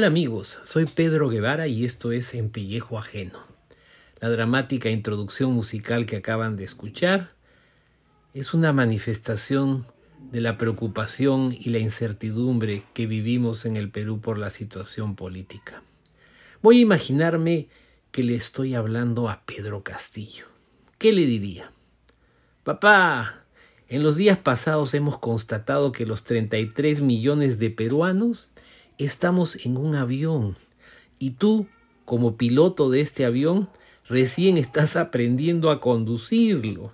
Hola amigos, soy Pedro Guevara y esto es En Pellejo Ajeno. La dramática introducción musical que acaban de escuchar es una manifestación de la preocupación y la incertidumbre que vivimos en el Perú por la situación política. Voy a imaginarme que le estoy hablando a Pedro Castillo. ¿Qué le diría? Papá, en los días pasados hemos constatado que los 33 millones de peruanos estamos en un avión y tú, como piloto de este avión, recién estás aprendiendo a conducirlo.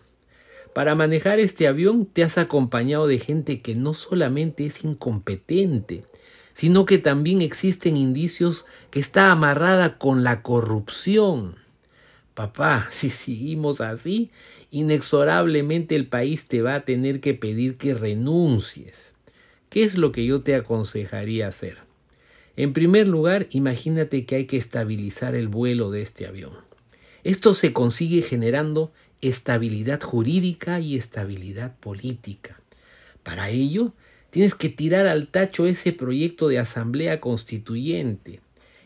Para manejar este avión te has acompañado de gente que no solamente es incompetente, sino que también existen indicios que está amarrada con la corrupción. Papá, si seguimos así, inexorablemente el país te va a tener que pedir que renuncies. ¿Qué es lo que yo te aconsejaría hacer? En primer lugar, imagínate que hay que estabilizar el vuelo de este avión. Esto se consigue generando estabilidad jurídica y estabilidad política. Para ello, tienes que tirar al tacho ese proyecto de asamblea constituyente.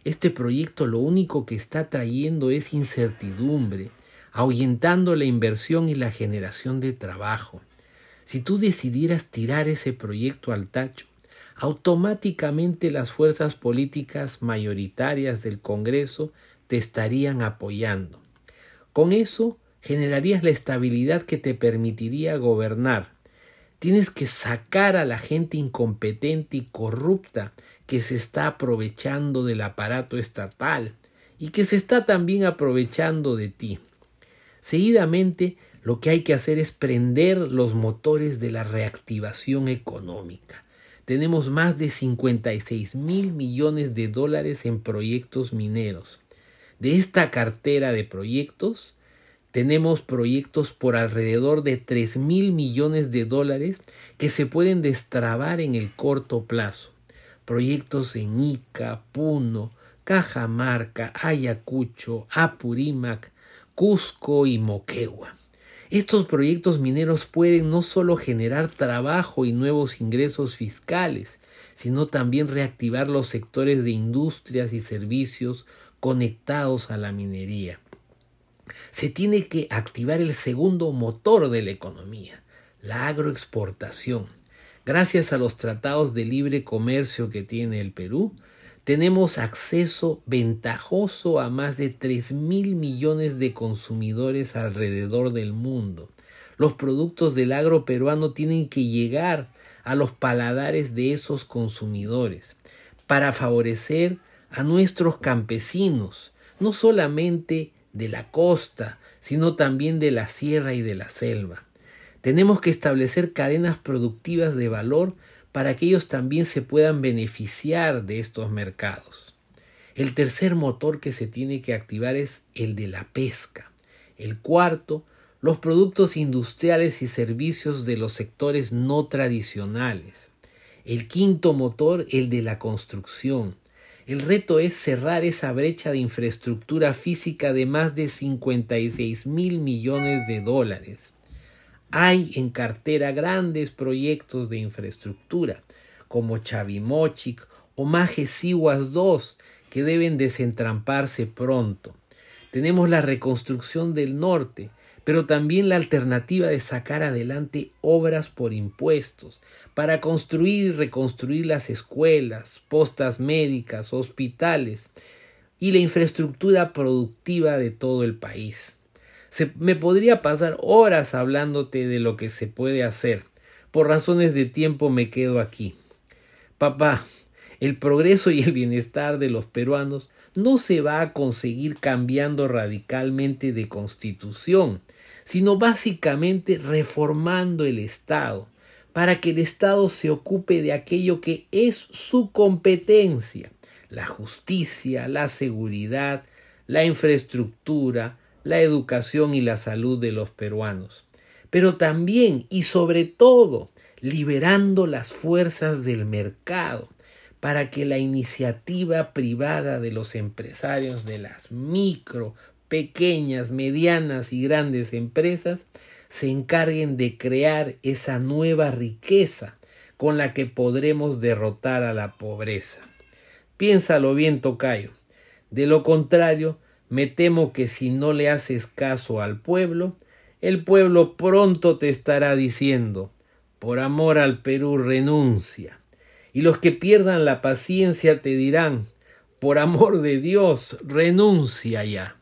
Este proyecto lo único que está trayendo es incertidumbre, ahuyentando la inversión y la generación de trabajo. Si tú decidieras tirar ese proyecto al tacho, automáticamente las fuerzas políticas mayoritarias del Congreso te estarían apoyando. Con eso generarías la estabilidad que te permitiría gobernar. Tienes que sacar a la gente incompetente y corrupta que se está aprovechando del aparato estatal y que se está también aprovechando de ti. Seguidamente, lo que hay que hacer es prender los motores de la reactivación económica tenemos más de 56 mil millones de dólares en proyectos mineros. De esta cartera de proyectos, tenemos proyectos por alrededor de 3 mil millones de dólares que se pueden destrabar en el corto plazo. Proyectos en Ica, Puno, Cajamarca, Ayacucho, Apurímac, Cusco y Moquegua. Estos proyectos mineros pueden no solo generar trabajo y nuevos ingresos fiscales, sino también reactivar los sectores de industrias y servicios conectados a la minería. Se tiene que activar el segundo motor de la economía, la agroexportación. Gracias a los tratados de libre comercio que tiene el Perú, tenemos acceso ventajoso a más de 3 mil millones de consumidores alrededor del mundo. Los productos del agro peruano tienen que llegar a los paladares de esos consumidores para favorecer a nuestros campesinos, no solamente de la costa, sino también de la sierra y de la selva. Tenemos que establecer cadenas productivas de valor para que ellos también se puedan beneficiar de estos mercados. El tercer motor que se tiene que activar es el de la pesca. El cuarto, los productos industriales y servicios de los sectores no tradicionales. El quinto motor, el de la construcción. El reto es cerrar esa brecha de infraestructura física de más de 56 mil millones de dólares. Hay en cartera grandes proyectos de infraestructura, como Chavimochic o Majesiwas II, que deben desentramparse pronto. Tenemos la reconstrucción del norte, pero también la alternativa de sacar adelante obras por impuestos, para construir y reconstruir las escuelas, postas médicas, hospitales y la infraestructura productiva de todo el país me podría pasar horas hablándote de lo que se puede hacer. Por razones de tiempo me quedo aquí. Papá, el progreso y el bienestar de los peruanos no se va a conseguir cambiando radicalmente de constitución, sino básicamente reformando el Estado, para que el Estado se ocupe de aquello que es su competencia, la justicia, la seguridad, la infraestructura, la educación y la salud de los peruanos, pero también y sobre todo liberando las fuerzas del mercado para que la iniciativa privada de los empresarios de las micro, pequeñas, medianas y grandes empresas se encarguen de crear esa nueva riqueza con la que podremos derrotar a la pobreza. Piénsalo bien, Tocayo. De lo contrario, me temo que si no le haces caso al pueblo, el pueblo pronto te estará diciendo, por amor al Perú renuncia. Y los que pierdan la paciencia te dirán, por amor de Dios, renuncia ya.